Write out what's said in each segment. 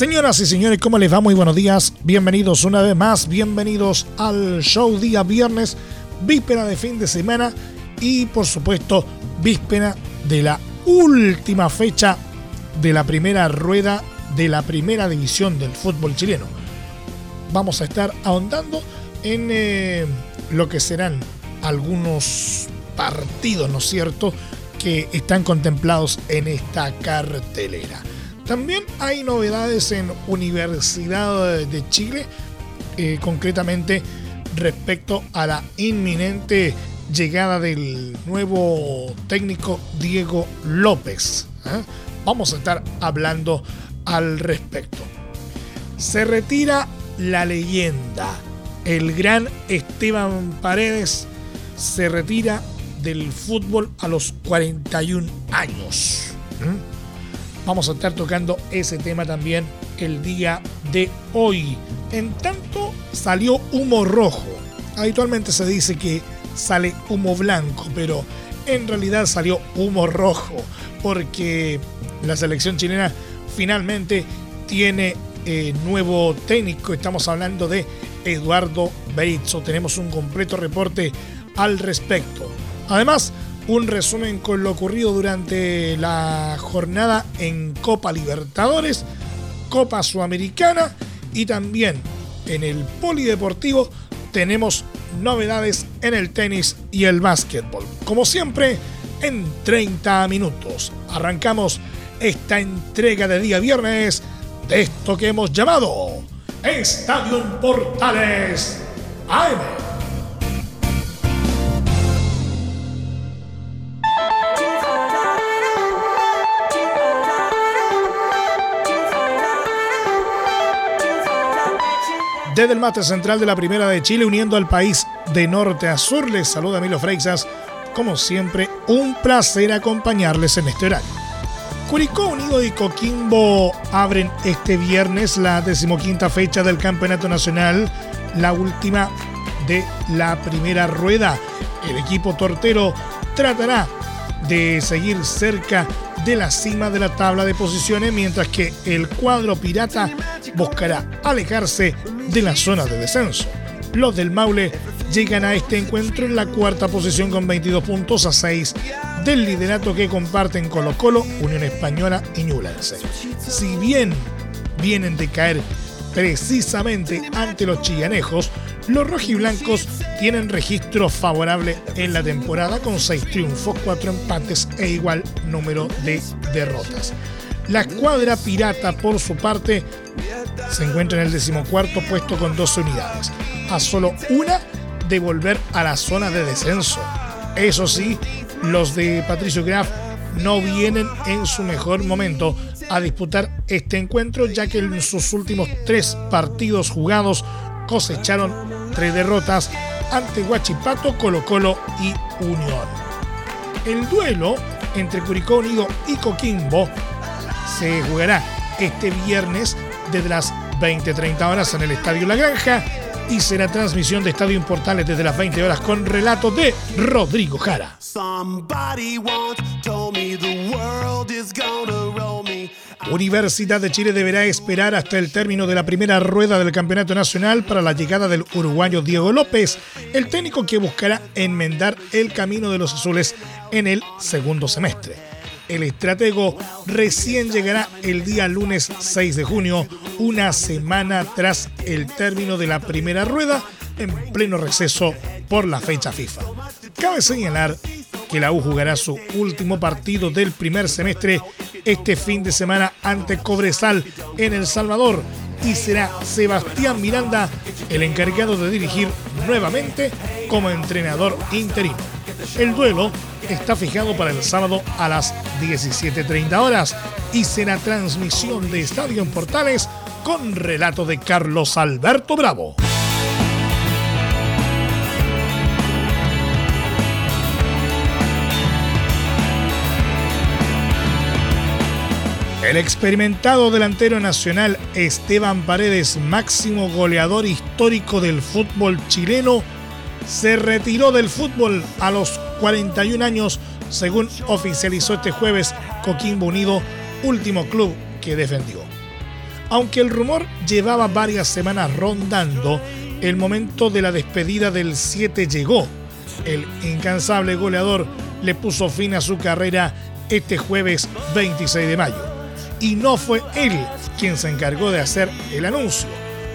Señoras y señores, ¿cómo les va? Muy buenos días. Bienvenidos una vez más. Bienvenidos al show día viernes, víspera de fin de semana y por supuesto víspera de la última fecha de la primera rueda de la primera división del fútbol chileno. Vamos a estar ahondando en eh, lo que serán algunos partidos, ¿no es cierto?, que están contemplados en esta cartelera. También hay novedades en Universidad de Chile, eh, concretamente respecto a la inminente llegada del nuevo técnico Diego López. ¿eh? Vamos a estar hablando al respecto. Se retira la leyenda. El gran Esteban Paredes se retira del fútbol a los 41 años. Vamos a estar tocando ese tema también el día de hoy. En tanto salió humo rojo. Habitualmente se dice que sale humo blanco, pero en realidad salió humo rojo porque la selección chilena finalmente tiene eh, nuevo técnico. Estamos hablando de Eduardo Berizzo. Tenemos un completo reporte al respecto. Además, un resumen con lo ocurrido durante la jornada en Copa Libertadores, Copa Sudamericana y también en el Polideportivo tenemos novedades en el tenis y el básquetbol. Como siempre, en 30 minutos arrancamos esta entrega de día viernes de esto que hemos llamado Estadio Portales AM. Desde el mate central de la Primera de Chile, uniendo al país de norte a sur, les saluda Milo Freixas. Como siempre, un placer acompañarles en este horario. Curicó Unido y Coquimbo abren este viernes la decimoquinta fecha del Campeonato Nacional, la última de la primera rueda. El equipo tortero tratará de seguir cerca de la cima de la tabla de posiciones, mientras que el cuadro pirata buscará alejarse de la zona de descenso. Los del Maule llegan a este encuentro en la cuarta posición con 22 puntos a 6 del liderato que comparten Colo Colo, Unión Española y Ñublense. Si bien vienen de caer precisamente ante los chillanejos, los rojiblancos tienen registro favorable en la temporada con 6 triunfos, 4 empates e igual número de derrotas. La escuadra pirata, por su parte, se encuentra en el decimocuarto puesto con 12 unidades, a solo una de volver a la zona de descenso. Eso sí, los de Patricio Graf no vienen en su mejor momento a disputar este encuentro, ya que en sus últimos tres partidos jugados cosecharon tres derrotas ante Huachipato, Colo Colo y Unión. El duelo entre Curicó Unido y Coquimbo se jugará este viernes desde las 20-30 horas en el Estadio La Granja y será transmisión de Estadio Importales desde las 20 horas con relato de Rodrigo Jara. Universidad de Chile deberá esperar hasta el término de la primera rueda del Campeonato Nacional para la llegada del uruguayo Diego López, el técnico que buscará enmendar el camino de los azules en el segundo semestre. El estratego recién llegará el día lunes 6 de junio, una semana tras el término de la primera rueda, en pleno receso por la fecha FIFA. Cabe señalar que la U jugará su último partido del primer semestre este fin de semana ante Cobresal en El Salvador y será Sebastián Miranda el encargado de dirigir nuevamente como entrenador interino. El duelo está fijado para el sábado a las 17.30 horas y será transmisión de Estadio en Portales con relato de Carlos Alberto Bravo. El experimentado delantero nacional Esteban Paredes, máximo goleador histórico del fútbol chileno, se retiró del fútbol a los 41 años, según oficializó este jueves Coquimbo Unido, último club que defendió. Aunque el rumor llevaba varias semanas rondando, el momento de la despedida del 7 llegó. El incansable goleador le puso fin a su carrera este jueves 26 de mayo y no fue él quien se encargó de hacer el anuncio,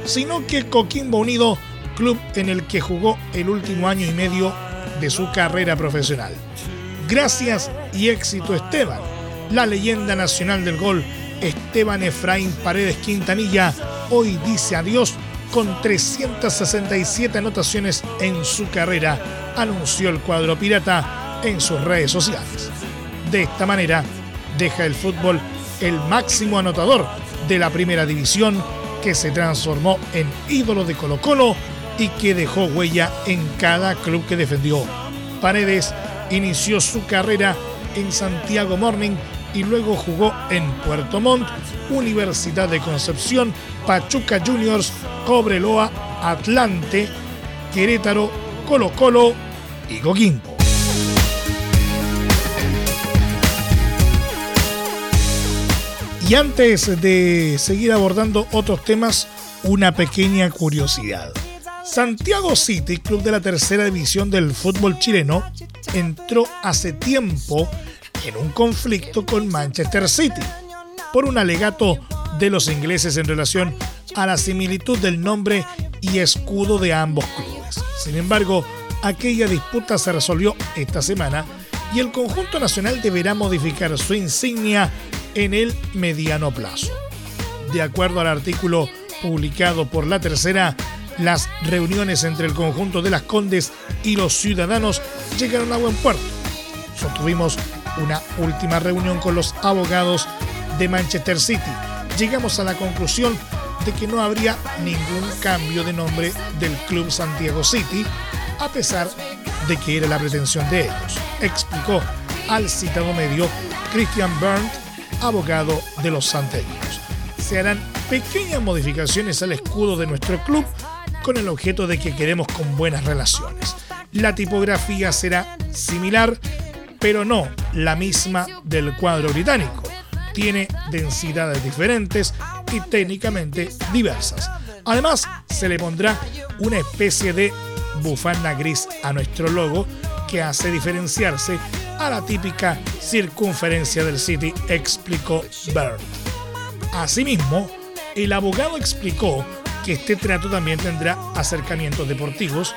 sino que Coquimbo Unido, club en el que jugó el último año y medio de su carrera profesional. Gracias y éxito Esteban, la leyenda nacional del gol Esteban Efraín Paredes Quintanilla hoy dice adiós con 367 anotaciones en su carrera, anunció el cuadro pirata en sus redes sociales. De esta manera, deja el fútbol el máximo anotador de la primera división, que se transformó en ídolo de Colo Colo y que dejó huella en cada club que defendió. Paredes inició su carrera en Santiago Morning y luego jugó en Puerto Montt, Universidad de Concepción, Pachuca Juniors, Cobreloa, Atlante, Querétaro, Colo Colo y Coquimbo. Y antes de seguir abordando otros temas, una pequeña curiosidad. Santiago City, club de la tercera división del fútbol chileno, entró hace tiempo en un conflicto con Manchester City por un alegato de los ingleses en relación a la similitud del nombre y escudo de ambos clubes. Sin embargo, aquella disputa se resolvió esta semana y el conjunto nacional deberá modificar su insignia en el mediano plazo. De acuerdo al artículo publicado por la tercera, las reuniones entre el conjunto de las Condes y los ciudadanos llegaron a buen puerto. Sostuvimos una última reunión con los abogados de Manchester City. Llegamos a la conclusión de que no habría ningún cambio de nombre del Club Santiago City, a pesar de que era la pretensión de ellos, explicó al citado medio Christian Berndt abogado de los santeños. Se harán pequeñas modificaciones al escudo de nuestro club con el objeto de que queremos con buenas relaciones. La tipografía será similar, pero no la misma del cuadro británico. Tiene densidades diferentes y técnicamente diversas. Además, se le pondrá una especie de bufanda gris a nuestro logo que hace diferenciarse a la típica circunferencia del City, explicó Byrne. Asimismo, el abogado explicó que este trato también tendrá acercamientos deportivos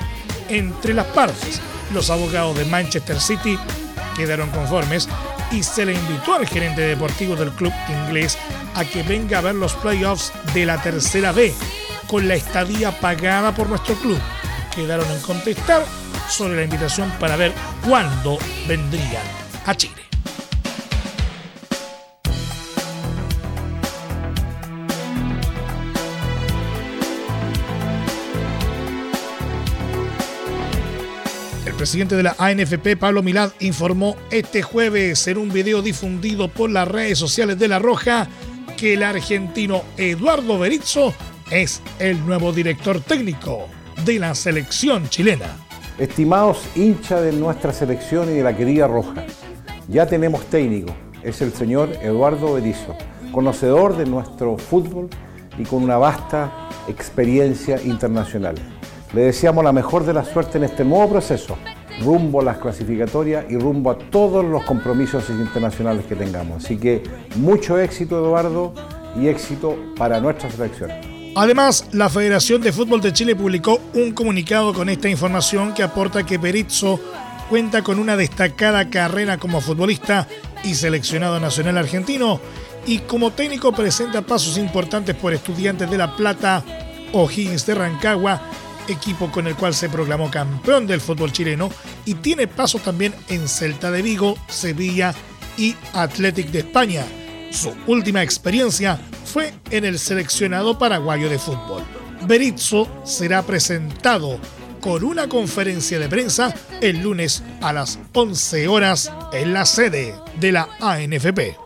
entre las partes. Los abogados de Manchester City quedaron conformes y se le invitó al gerente deportivo del club inglés a que venga a ver los playoffs de la tercera B con la estadía pagada por nuestro club. Quedaron en contestar sobre la invitación para ver cuándo vendrían a Chile. Presidente de la ANFP, Pablo Milad, informó este jueves en un video difundido por las redes sociales de La Roja que el argentino Eduardo Berizzo es el nuevo director técnico de la selección chilena. Estimados hinchas de nuestra selección y de la querida Roja, ya tenemos técnico, es el señor Eduardo Berizzo, conocedor de nuestro fútbol y con una vasta experiencia internacional. Le deseamos la mejor de la suerte en este nuevo proceso, rumbo a las clasificatorias y rumbo a todos los compromisos internacionales que tengamos. Así que mucho éxito Eduardo y éxito para nuestra selección. Además, la Federación de Fútbol de Chile publicó un comunicado con esta información que aporta que Perizzo cuenta con una destacada carrera como futbolista y seleccionado nacional argentino y como técnico presenta pasos importantes por Estudiantes de La Plata, O'Higgins de Rancagua equipo con el cual se proclamó campeón del fútbol chileno y tiene pasos también en Celta de Vigo, Sevilla y Athletic de España. Su última experiencia fue en el seleccionado paraguayo de fútbol. Berizzo será presentado con una conferencia de prensa el lunes a las 11 horas en la sede de la ANFP.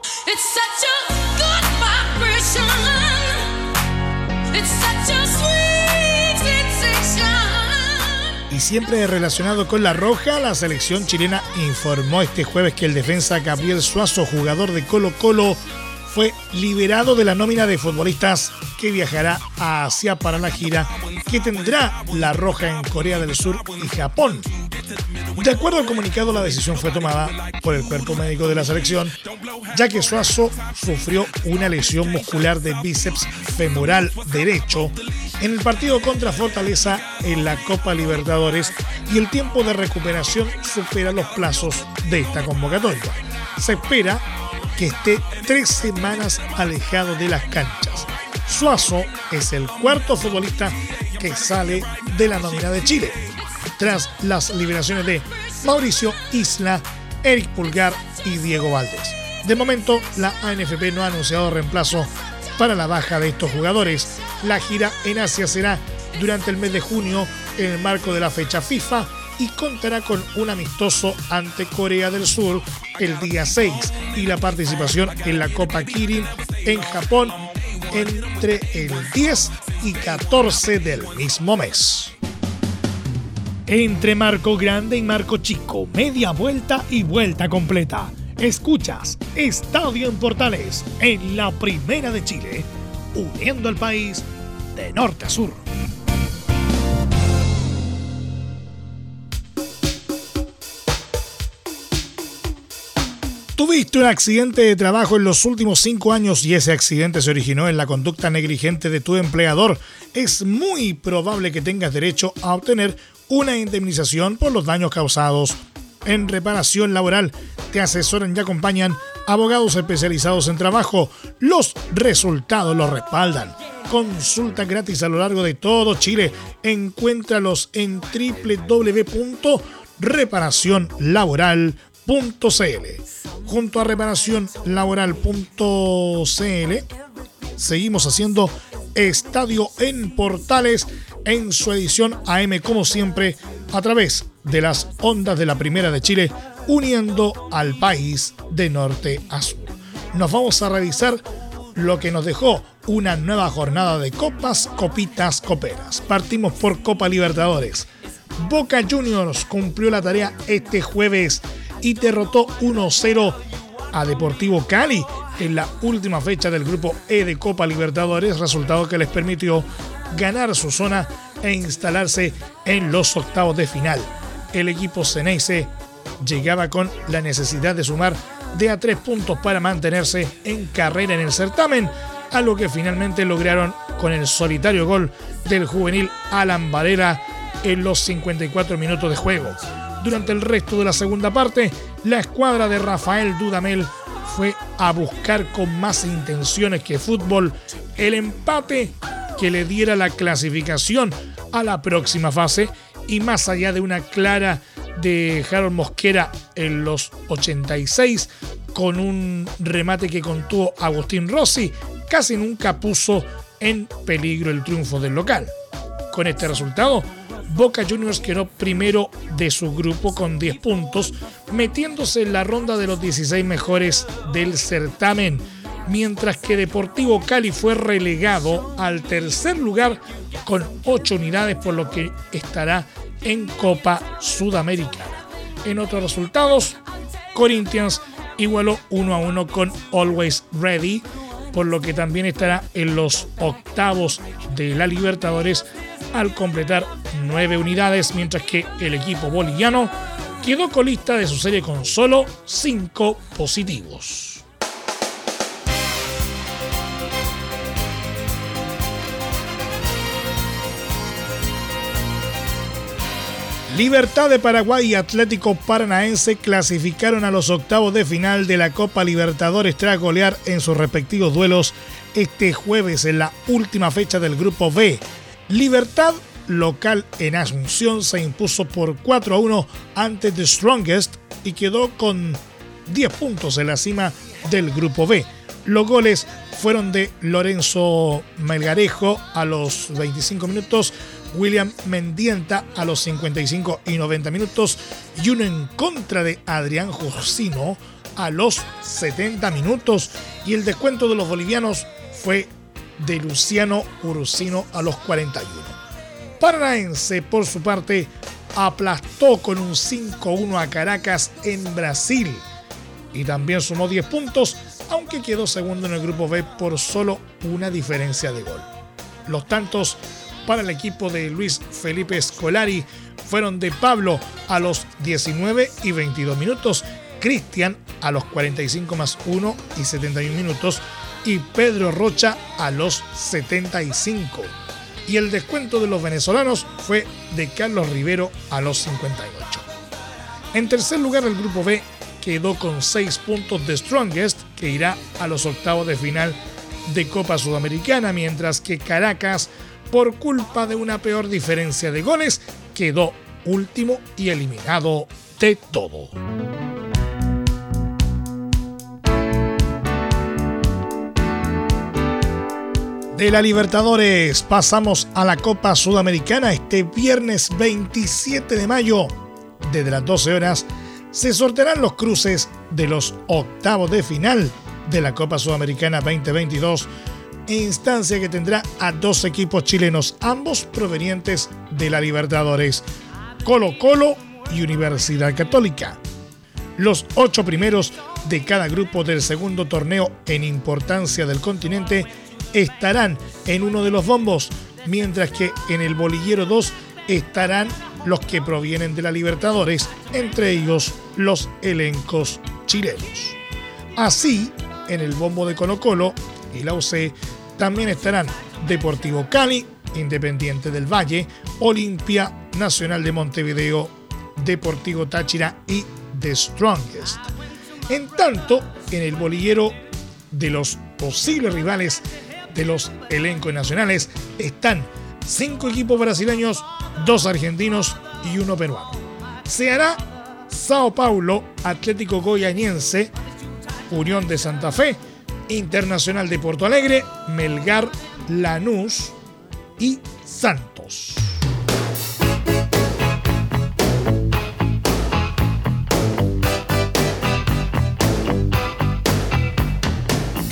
Siempre relacionado con la roja, la selección chilena informó este jueves que el defensa Gabriel Suazo, jugador de Colo Colo, fue liberado de la nómina de futbolistas que viajará a Asia para la gira que tendrá la Roja en Corea del Sur y Japón. De acuerdo al comunicado, la decisión fue tomada por el cuerpo médico de la selección, ya que Suazo sufrió una lesión muscular de bíceps femoral derecho en el partido contra Fortaleza en la Copa Libertadores y el tiempo de recuperación supera los plazos de esta convocatoria. Se espera que esté tres semanas alejado de las canchas. Suazo es el cuarto futbolista que sale de la nómina de Chile, tras las liberaciones de Mauricio Isla, Eric Pulgar y Diego Valdés. De momento, la ANFP no ha anunciado reemplazo para la baja de estos jugadores. La gira en Asia será durante el mes de junio en el marco de la fecha FIFA y contará con un amistoso ante Corea del Sur el día 6 y la participación en la Copa Kirin en Japón entre el 10 y 14 del mismo mes. Entre Marco Grande y Marco Chico, media vuelta y vuelta completa. Escuchas Estadio en Portales en la Primera de Chile, uniendo al país de norte a sur. Tuviste un accidente de trabajo en los últimos cinco años y ese accidente se originó en la conducta negligente de tu empleador. Es muy probable que tengas derecho a obtener una indemnización por los daños causados. En reparación laboral te asesoran y acompañan abogados especializados en trabajo. Los resultados los respaldan. Consulta gratis a lo largo de todo Chile. Encuéntralos en www.reparacionlaboral.com Junto a reparacionlaboral.cl seguimos haciendo Estadio en Portales en su edición AM como siempre a través de las ondas de la Primera de Chile uniendo al país de norte a sur. Nos vamos a revisar lo que nos dejó una nueva jornada de copas, copitas, coperas. Partimos por Copa Libertadores. Boca Juniors cumplió la tarea este jueves y derrotó 1-0 a Deportivo Cali en la última fecha del grupo E de Copa Libertadores, resultado que les permitió ganar su zona e instalarse en los octavos de final. El equipo Ceneice llegaba con la necesidad de sumar de a tres puntos para mantenerse en carrera en el certamen, a lo que finalmente lograron con el solitario gol del juvenil Alan Valera en los 54 minutos de juego. Durante el resto de la segunda parte, la escuadra de Rafael Dudamel fue a buscar con más intenciones que fútbol el empate que le diera la clasificación a la próxima fase y más allá de una clara de Harold Mosquera en los 86 con un remate que contuvo Agustín Rossi, casi nunca puso en peligro el triunfo del local. Con este resultado, Boca Juniors quedó primero de su grupo con 10 puntos, metiéndose en la ronda de los 16 mejores del certamen, mientras que Deportivo Cali fue relegado al tercer lugar con 8 unidades, por lo que estará en Copa Sudamericana. En otros resultados, Corinthians igualó 1 a 1 con Always Ready, por lo que también estará en los octavos de la Libertadores al completar nueve unidades, mientras que el equipo boliviano quedó colista de su serie con solo cinco positivos. Libertad de Paraguay y Atlético Paranaense clasificaron a los octavos de final de la Copa Libertadores tras golear en sus respectivos duelos este jueves en la última fecha del Grupo B Libertad local en Asunción se impuso por 4 a 1 ante The Strongest y quedó con 10 puntos en la cima del grupo B. Los goles fueron de Lorenzo Melgarejo a los 25 minutos, William Mendienta a los 55 y 90 minutos y uno en contra de Adrián Josino a los 70 minutos y el descuento de los bolivianos fue de Luciano Ursino a los 41. Paranaense, por su parte, aplastó con un 5-1 a Caracas en Brasil y también sumó 10 puntos, aunque quedó segundo en el grupo B por solo una diferencia de gol. Los tantos para el equipo de Luis Felipe Scolari fueron de Pablo a los 19 y 22 minutos, Cristian a los 45 más 1 y 71 minutos y Pedro Rocha a los 75. Y el descuento de los venezolanos fue de Carlos Rivero a los 58. En tercer lugar el grupo B quedó con 6 puntos de Strongest que irá a los octavos de final de Copa Sudamericana, mientras que Caracas, por culpa de una peor diferencia de goles, quedó último y eliminado de todo. De la Libertadores pasamos a la Copa Sudamericana este viernes 27 de mayo. Desde las 12 horas se sortearán los cruces de los octavos de final de la Copa Sudamericana 2022, instancia que tendrá a dos equipos chilenos, ambos provenientes de la Libertadores, Colo Colo y Universidad Católica. Los ocho primeros de cada grupo del segundo torneo en importancia del continente estarán en uno de los bombos, mientras que en el bolillero 2 estarán los que provienen de la Libertadores, entre ellos los elencos chilenos. Así, en el bombo de Colo Colo y la UC también estarán Deportivo Cali, Independiente del Valle, Olimpia, Nacional de Montevideo, Deportivo Táchira y The Strongest. En tanto, en el bolillero de los posibles rivales de los elencos nacionales están cinco equipos brasileños, dos argentinos y uno peruano. Se hará Sao Paulo, Atlético Goianiense, Unión de Santa Fe, Internacional de Porto Alegre, Melgar, Lanús y Santos.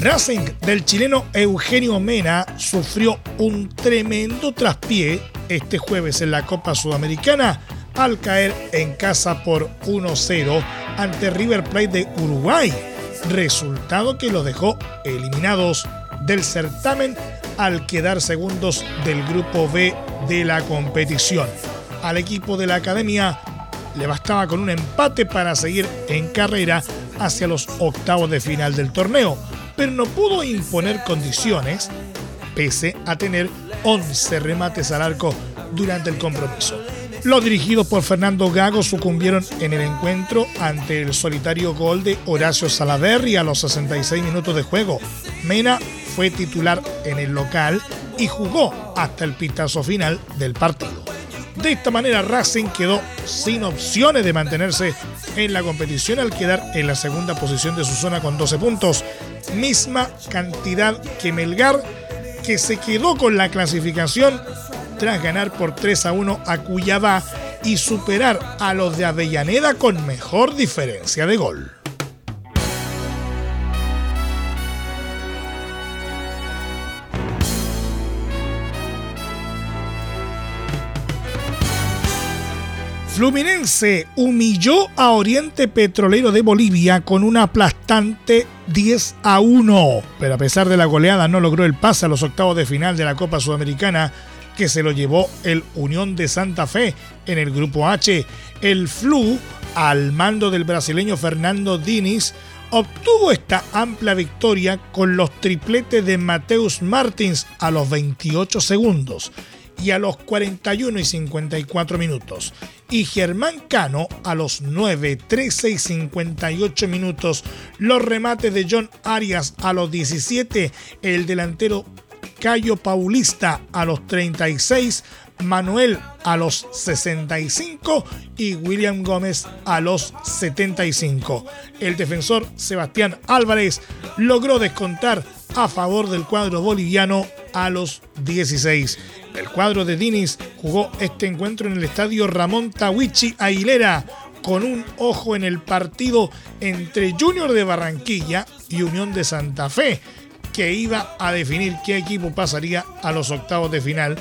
Racing del chileno Eugenio Mena sufrió un tremendo traspié este jueves en la Copa Sudamericana al caer en casa por 1-0 ante River Plate de Uruguay, resultado que los dejó eliminados del certamen al quedar segundos del grupo B de la competición. Al equipo de la academia le bastaba con un empate para seguir en carrera hacia los octavos de final del torneo pero no pudo imponer condiciones pese a tener 11 remates al arco durante el compromiso. Los dirigidos por Fernando Gago sucumbieron en el encuentro ante el solitario gol de Horacio Salaverri a los 66 minutos de juego. Mena fue titular en el local y jugó hasta el pitazo final del partido. De esta manera Racing quedó sin opciones de mantenerse en la competición al quedar en la segunda posición de su zona con 12 puntos, misma cantidad que Melgar, que se quedó con la clasificación tras ganar por 3 a 1 a Cuyabá y superar a los de Avellaneda con mejor diferencia de gol. Fluminense humilló a Oriente Petrolero de Bolivia con un aplastante 10 a 1, pero a pesar de la goleada no logró el pase a los octavos de final de la Copa Sudamericana que se lo llevó el Unión de Santa Fe en el grupo H. El Flu, al mando del brasileño Fernando Diniz, obtuvo esta amplia victoria con los tripletes de Mateus Martins a los 28 segundos y a los 41 y 54 minutos. Y Germán Cano a los 9, 13 y 58 minutos. Los remates de John Arias a los 17. El delantero Cayo Paulista a los 36, Manuel a los 65 y William Gómez a los 75. El defensor Sebastián Álvarez logró descontar a favor del cuadro boliviano a los 16. El cuadro de Dinis jugó este encuentro en el estadio Ramón Tawichi Aguilera con un ojo en el partido entre Junior de Barranquilla y Unión de Santa Fe, que iba a definir qué equipo pasaría a los octavos de final,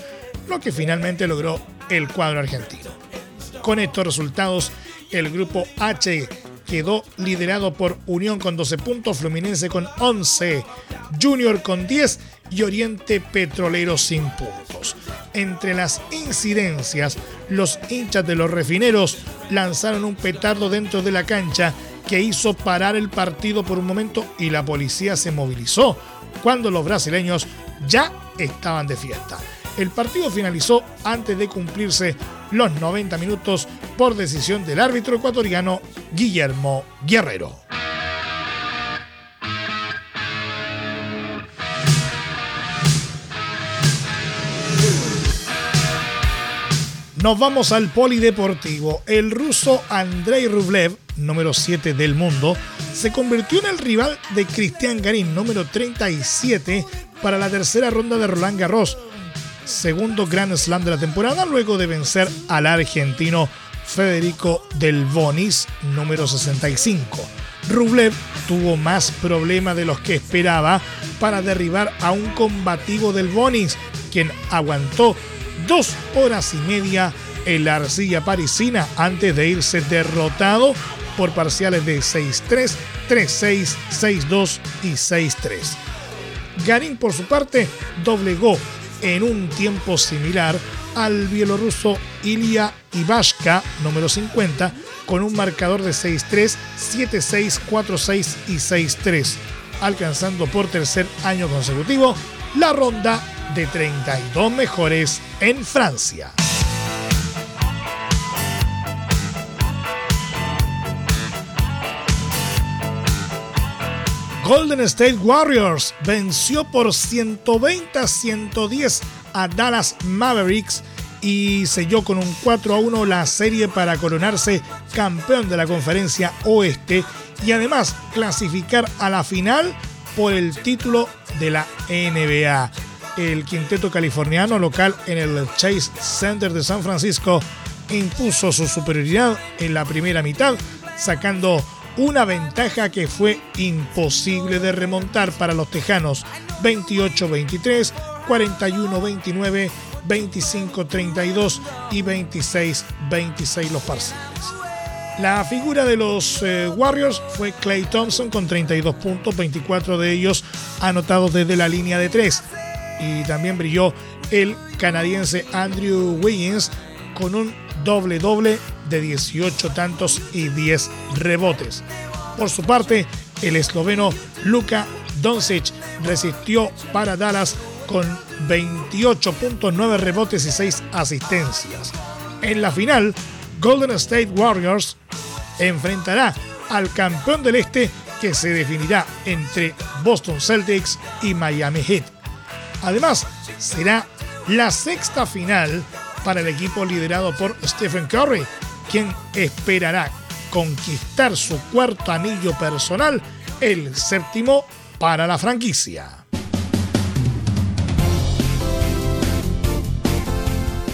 lo que finalmente logró el cuadro argentino. Con estos resultados, el grupo H quedó liderado por Unión con 12 puntos, Fluminense con 11, Junior con 10 y Oriente Petrolero sin puntos. Entre las incidencias, los hinchas de los refineros lanzaron un petardo dentro de la cancha que hizo parar el partido por un momento y la policía se movilizó cuando los brasileños ya estaban de fiesta. El partido finalizó antes de cumplirse los 90 minutos por decisión del árbitro ecuatoriano Guillermo Guerrero. Nos vamos al polideportivo. El ruso Andrei Rublev, número 7 del mundo, se convirtió en el rival de Cristian Garín, número 37, para la tercera ronda de Roland Garros, segundo Grand Slam de la temporada, luego de vencer al argentino Federico Del Bonis, número 65. Rublev tuvo más problemas de los que esperaba para derribar a un combativo del Bonis, quien aguantó dos horas y media en la arcilla parisina antes de irse derrotado por parciales de 6-3, 3-6, 6-2 y 6-3. Garín, por su parte, doblegó en un tiempo similar al bielorruso Ilya Ivashka, número 50, con un marcador de 6-3, 7-6, 4-6 y 6-3, alcanzando por tercer año consecutivo la ronda de 32 mejores en Francia. Golden State Warriors venció por 120 a 110 a Dallas Mavericks y selló con un 4 a 1 la serie para coronarse campeón de la conferencia oeste y además clasificar a la final por el título de la NBA el quinteto californiano local en el Chase Center de San Francisco impuso su superioridad en la primera mitad, sacando una ventaja que fue imposible de remontar para los tejanos 28-23, 41-29, 25-32 y 26-26 los parciales. La figura de los eh, Warriors fue Clay Thompson con 32 puntos, 24 de ellos anotados desde la línea de 3 y también brilló el canadiense Andrew Wiggins con un doble doble de 18 tantos y 10 rebotes. Por su parte, el esloveno Luka Doncic resistió para Dallas con 28.9 rebotes y 6 asistencias. En la final, Golden State Warriors enfrentará al campeón del este que se definirá entre Boston Celtics y Miami Heat. Además, será la sexta final para el equipo liderado por Stephen Curry, quien esperará conquistar su cuarto anillo personal, el séptimo para la franquicia.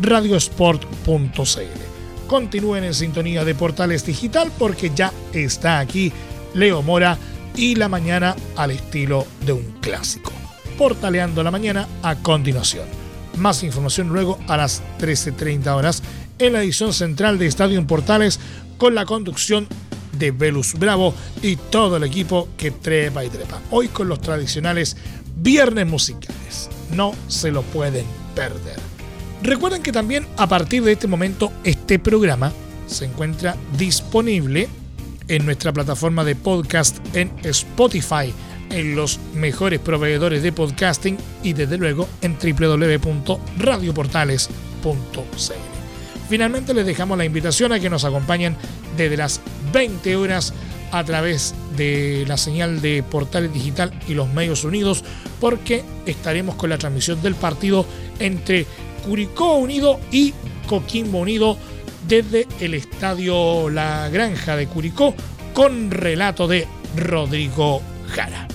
radiosport.cl. Continúen en sintonía de Portales Digital porque ya está aquí Leo Mora y la mañana al estilo de un clásico. Portaleando la Mañana a continuación. Más información luego a las 13.30 horas en la edición central de Estadio en Portales con la conducción de Velus Bravo y todo el equipo que trepa y trepa. Hoy con los tradicionales viernes musicales. No se lo pueden perder. Recuerden que también a partir de este momento este programa se encuentra disponible en nuestra plataforma de podcast en Spotify, en los mejores proveedores de podcasting y desde luego en www.radioportales.cl. Finalmente les dejamos la invitación a que nos acompañen desde las 20 horas a través de la señal de Portales Digital y los Medios Unidos porque estaremos con la transmisión del partido entre Curicó Unido y Coquimbo Unido desde el estadio La Granja de Curicó con relato de Rodrigo Jara.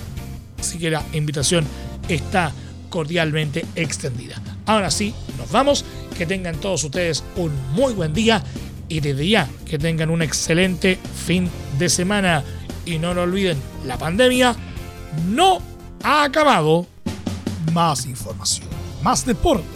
Así que la invitación está cordialmente extendida. Ahora sí, nos vamos. Que tengan todos ustedes un muy buen día y desde ya que tengan un excelente fin de semana. Y no lo olviden, la pandemia no ha acabado. Más información, más deporte.